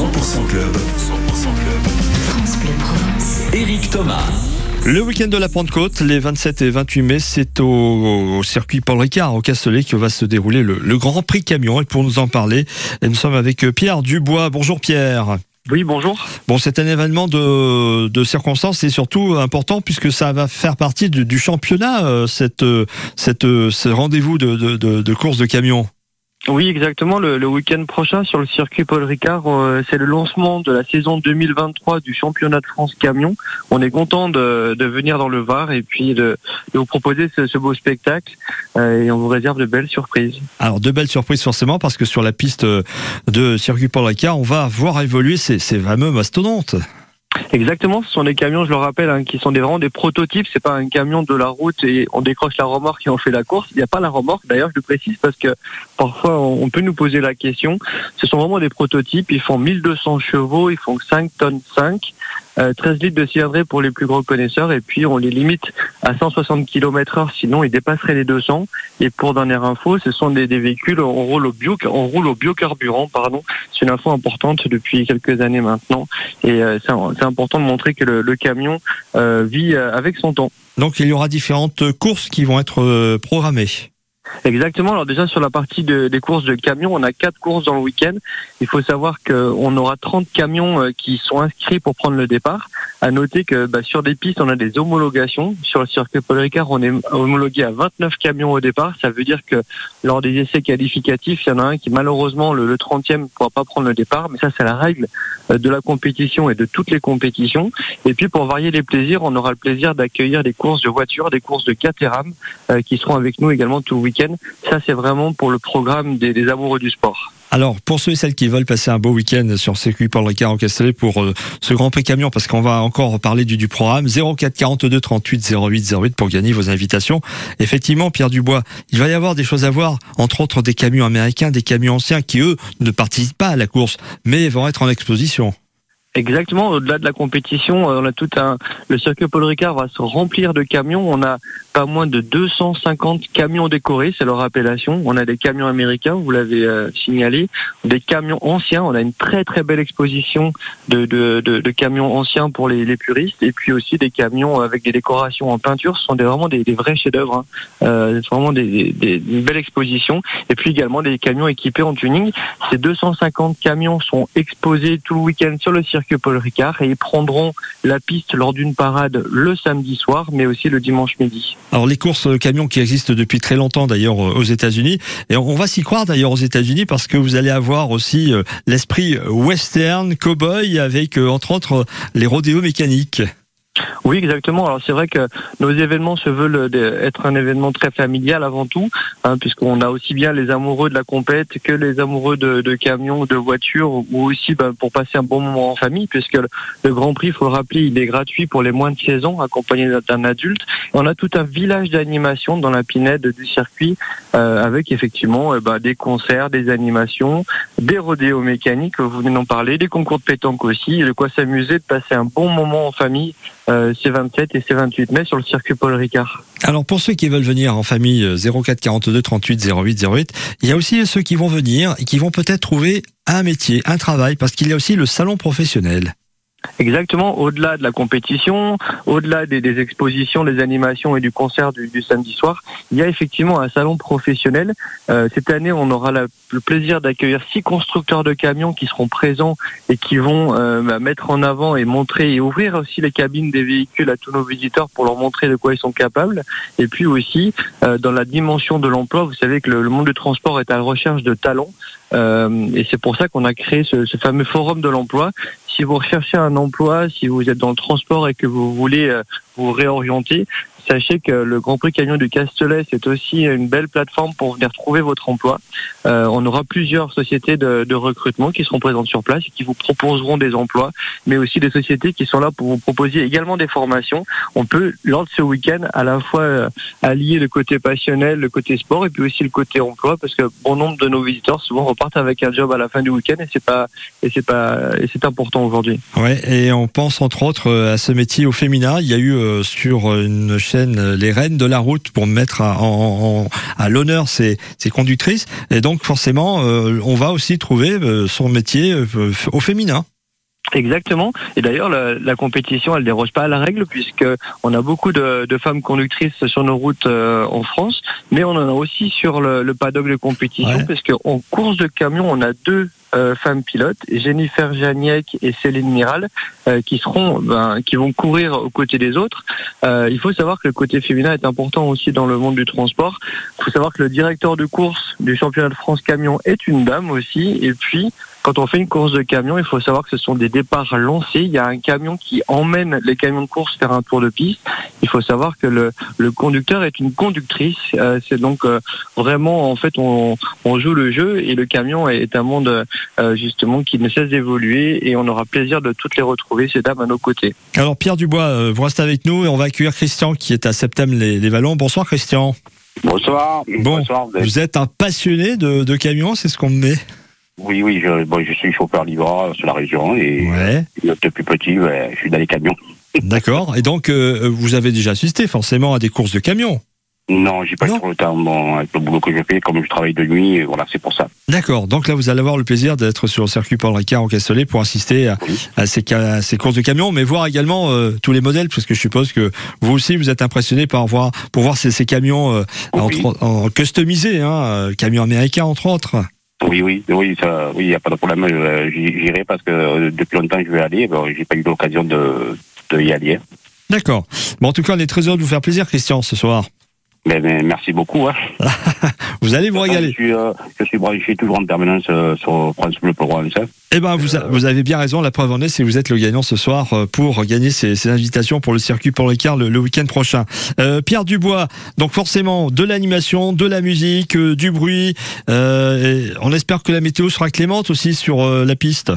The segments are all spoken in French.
100% Club. 100% Club. France Bleu Provence. Éric Thomas. Le week-end de la Pentecôte, les 27 et 28 mai, c'est au, au circuit Paul Ricard, au Castellet, que va se dérouler le, le Grand Prix Camion. Et pour nous en parler, nous sommes avec Pierre Dubois. Bonjour Pierre. Oui, bonjour. Bon, c'est un événement de, de circonstances et surtout important puisque ça va faire partie du, du championnat, euh, cette, euh, cette, euh, ce rendez-vous de, de, de, de course de camion. Oui, exactement. Le, le week-end prochain sur le circuit Paul Ricard, euh, c'est le lancement de la saison 2023 du championnat de France camion. On est content de, venir dans le Var et puis de, vous proposer ce, beau spectacle euh, et on vous réserve de belles surprises. Alors, de belles surprises forcément parce que sur la piste de circuit Paul Ricard, on va voir évoluer ces, ces fameux mastodontes. Exactement, ce sont des camions, je le rappelle, hein, qui sont vraiment des prototypes. C'est pas un camion de la route et on décroche la remorque et on fait la course. Il n'y a pas la remorque. D'ailleurs, je le précise parce que parfois on peut nous poser la question. Ce sont vraiment des prototypes. Ils font 1200 chevaux, ils font 5 tonnes 5. Euh, 13 litres de cylindrée pour les plus gros connaisseurs et puis on les limite à 160 km heure sinon ils dépasseraient les 200 et pour dernière info ce sont des, véhicules on roule au bio on roule au biocarburant pardon. C'est une info importante depuis quelques années maintenant. Et euh, c'est important de montrer que le, camion euh, vit euh, avec son temps. Donc, il y aura différentes courses qui vont être euh, programmées. Exactement. Alors déjà sur la partie de- des courses de camions, on a quatre courses dans le week-end. Il faut savoir qu'on aura 30 camions euh, qui sont inscrits pour prendre le départ. À noter que bah, sur des pistes, on a des homologations. Sur le circuit Paul Ricard, on est homologué à 29 camions au départ. Ça veut dire que lors des essais qualificatifs, il y en a un qui malheureusement le, le 30e ne pourra pas prendre le départ. Mais ça, c'est la règle euh, de la compétition et de toutes les compétitions. Et puis pour varier les plaisirs, on aura le plaisir d'accueillir des courses de voitures, des courses de Caterham euh, qui seront avec nous également tout week-end. Ça, c'est vraiment pour le programme des, amoureux du sport. Alors, pour ceux et celles qui veulent passer un beau week-end sur circuit Paul Ricard au Castellet pour euh, ce Grand Prix Camion, parce qu'on va encore parler du, du programme, 04 42 38 08 08 pour gagner vos invitations. Effectivement, Pierre Dubois, il va y avoir des choses à voir, entre autres des camions américains, des camions anciens qui, eux, ne participent pas à la course, mais vont être en exposition. Exactement, au-delà de la compétition, euh, on a tout un. Le circuit Paul Ricard va se remplir de camions. On a pas moins de 250 camions décorés, c'est leur appellation. On a des camions américains, vous l'avez euh, signalé, des camions anciens. On a une très très belle exposition de, de, de, de camions anciens pour les, les puristes, et puis aussi des camions avec des décorations en peinture. Ce sont des, vraiment des, des vrais chefs-d'œuvre. Hein. Euh, c'est vraiment des, des, une belle exposition. Et puis également des camions équipés en tuning. Ces 250 camions sont exposés tout le week-end sur le circuit Paul Ricard et ils prendront la piste lors d'une parade le samedi soir, mais aussi le dimanche midi. Alors, les courses euh, camions qui existent depuis très longtemps d'ailleurs euh, aux États-Unis, et on va s'y croire d'ailleurs aux États-Unis parce que vous allez avoir aussi euh, l'esprit western, cowboy, avec entre autres les rodéos mécaniques. Oui, exactement. Alors c'est vrai que nos événements se veulent de- être un événement très familial avant tout, hein, puisqu'on a aussi bien les amoureux de la compète que les amoureux de, camions, de voitures, ou aussi ben, pour passer un bon moment en famille, puisque le, Grand Prix, il faut le rappeler, il est gratuit pour les moins de 16 ans, accompagné d'un- adulte. On a tout un village d'animation dans la pinède du circuit, euh, avec effectivement euh, ben, des concerts, des animations, des rodéos mécaniques, vous venez d'en parler, des concours de pétanque aussi, et de quoi s'amuser, de passer un bon moment en famille euh, ces 27 et ces 28 mai sur le circuit Paul Ricard. Alors pour ceux qui veulent venir en famille euh, 04 42 38 08 08, il y a aussi ceux qui vont venir et qui vont peut-être trouver un métier, un travail, parce qu'il y a aussi le salon professionnel. Exactement, au-delà de la compétition, au-delà des, des expositions, des animations et du concert du, samedi soir, il y a effectivement un salon professionnel. Euh, cette année, on aura le plaisir d'accueillir six constructeurs de camions qui seront présents et qui vont euh, bah, mettre en avant et montrer et ouvrir aussi les cabines des véhicules à tous nos visiteurs pour leur montrer de quoi ils sont capables. Et puis aussi, euh, dans la dimension de l'emploi, vous savez que le, le monde du transport est à la recherche de talents. Euh, et c'est pour ça qu'on a créé ce, ce fameux forum de l'emploi. Si vous recherchez un emploi, si vous êtes dans le transport et que vous voulez euh, vous réorienter, sachez que le Grand Prix Camion du Castellet, c'est aussi une belle plateforme pour venir trouver votre emploi. Euh, on aura plusieurs sociétés de, recrutement qui seront présentes sur place et qui vous proposeront des emplois, mais aussi des sociétés qui sont là pour vous proposer également des formations. On peut, lors de ce week-end, à la fois euh, allier le côté passionnel, le côté sport et puis aussi le côté emploi, parce que bon nombre de nos visiteurs souvent repartent avec un job à la fin du week-end et c'est pas et c'est pas et c'est important aujourd'hui. Ouais, et on pense entre autres euh, à ce métier au féminin. Il y a eu sur une chaîne euh, les rênes de la route pour mettre à, en- en- à l'honneur ces, ces conductrices. Et donc forcément, euh, on va aussi trouver euh, son métier au féminin. Exactement. Et d'ailleurs, la, la compétition, elle déroge pas à la règle puisque on a beaucoup de, de femmes conductrices sur nos routes euh, en France, mais on en a aussi sur le, le paddock de compétition Ouais. parce qu'en course de camion, on a deux euh, femmes pilotes, Jennifer Janiek et Céline Miral, euh, qui seront, ben, qui vont courir aux côtés des autres. Euh, il faut savoir que le côté féminin est important aussi dans le monde du transport. Il faut savoir que le directeur de course du championnat de France camion est une dame aussi, et puis quand on fait une course de camion, il faut savoir que ce sont des départs lancés. Il y a un camion qui emmène les camions de course faire un tour de piste. Il faut savoir que le, le conducteur est une conductrice. Euh, c'est donc euh, vraiment, en fait, on, on joue le jeu et le camion est un monde euh, justement qui ne cesse d'évoluer et on aura plaisir de toutes les retrouver, ces dames à nos côtés. Alors Pierre Dubois, euh, vous restez avec nous et on va accueillir Christian qui est à Septem les, les Vallons. Bonsoir Christian. Bonsoir. Bon, Bonsoir. vous êtes- un passionné de, de camions, c'est ce qu'on me met. Oui, oui, je, bon, je suis chauffeur livreur sur la région et Ouais. depuis petit, ouais, je suis dans les camions. D'accord. Et donc, euh, vous avez déjà assisté forcément à des courses de camions. Non, j'ai pas eu trop le temps. Bon, avec le boulot que je fais, comme je travaille de nuit, voilà, c'est pour ça. D'accord. Donc là, vous allez avoir le plaisir d'être sur le circuit Paul Ricard en Castellet pour assister à, Oui. à ces, ca- à ces courses de camions, mais voir également euh, tous les modèles, parce que je suppose que vous aussi, vous êtes impressionné par voir, pour voir ces, ces camions euh, Oui. en customisés, hein, euh, camions américains entre autres. Oui, oui, oui, ça, oui, y a pas de problème. J'irai parce que depuis longtemps je vais aller. Bon, j'ai pas eu l'occasion de, de y aller. D'accord. Bon, en tout cas, on est très heureux de vous faire plaisir, Christian, ce soir. Mais, mais merci beaucoup. Hein. Vous allez vous Je régaler. suis, euh, je suis branché toujours en permanence euh, sur France Bleu Provence. hein. Eh ben, vous, a- vous avez bien raison. La preuve en est, c'est que vous êtes le gagnant ce soir euh, pour gagner ces, ces invitations pour le circuit Paul Ricard le, le week-end prochain. Euh, Pierre Dubois, donc forcément de l'animation, de la musique, euh, du bruit. Euh, on espère que la météo sera clémente aussi sur euh, la piste.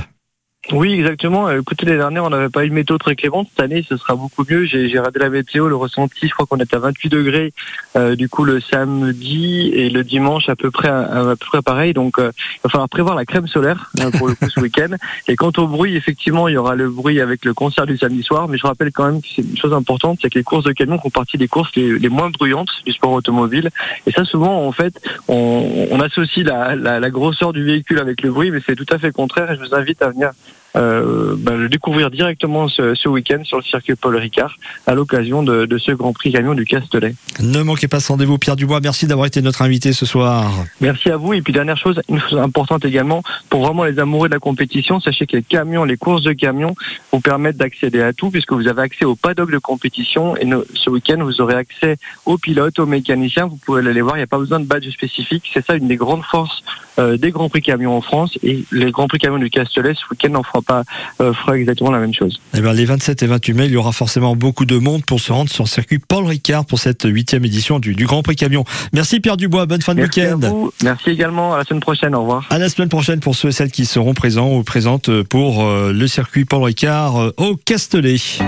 Oui, exactement. Euh, Écoutez, les dernières, on n'avait pas eu de météo très clémente. Cette année, ce sera beaucoup mieux. J'ai regardé la météo, le ressenti, je crois qu'on est à 28 degrés. euh, du coup, le samedi et le dimanche, à peu près, à, à peu près pareil. Donc, euh, il va falloir prévoir la crème solaire euh, pour le coup ce week-end. Et quant au bruit, effectivement, il y aura le bruit avec le concert du samedi soir. Mais je rappelle quand même que c'est une chose importante, c'est que les courses de camions font partie des courses les, les moins bruyantes du sport automobile. Et ça, souvent, en fait, on, on associe la, la, la grosseur du véhicule avec le bruit, mais c'est tout à fait contraire. Et je vous invite à venir euh, bah, le découvrir directement ce, ce week-end sur le circuit Paul Ricard à l'occasion de, de ce Grand Prix camion du Castellet. Ne manquez pas ce rendez-vous, Pierre Dubois. Merci d'avoir été notre invité ce soir. Merci à vous. Et puis dernière chose, une chose importante également, pour vraiment les amoureux de la compétition, sachez que les camions, les courses de camions vous permettent d'accéder à tout puisque vous avez accès au paddock de compétition et no- ce week-end vous aurez accès aux pilotes, aux mécaniciens. Vous pouvez aller les voir. Il n'y a pas besoin de badge spécifique. C'est ça une des grandes forces euh, des Grands Prix camions en France et les Grands Prix camions du Castellet ce week-end n'en fera pas euh, fera exactement la même chose. Eh ben, les 27 et 28 mai, il y aura forcément beaucoup de monde pour se rendre sur le circuit Paul Ricard pour cette huitième édition du, du Grand Prix Camion. Merci Pierre Dubois. Bonne fin de Merci à week-end. vous. Merci également. À la semaine prochaine. Au revoir. À la semaine prochaine pour ceux et celles qui seront présents ou présentes pour euh, le circuit Paul Ricard euh, au Castellet. Shine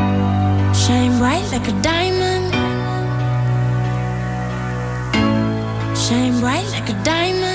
bright like a diamond. Shine bright like a diamond.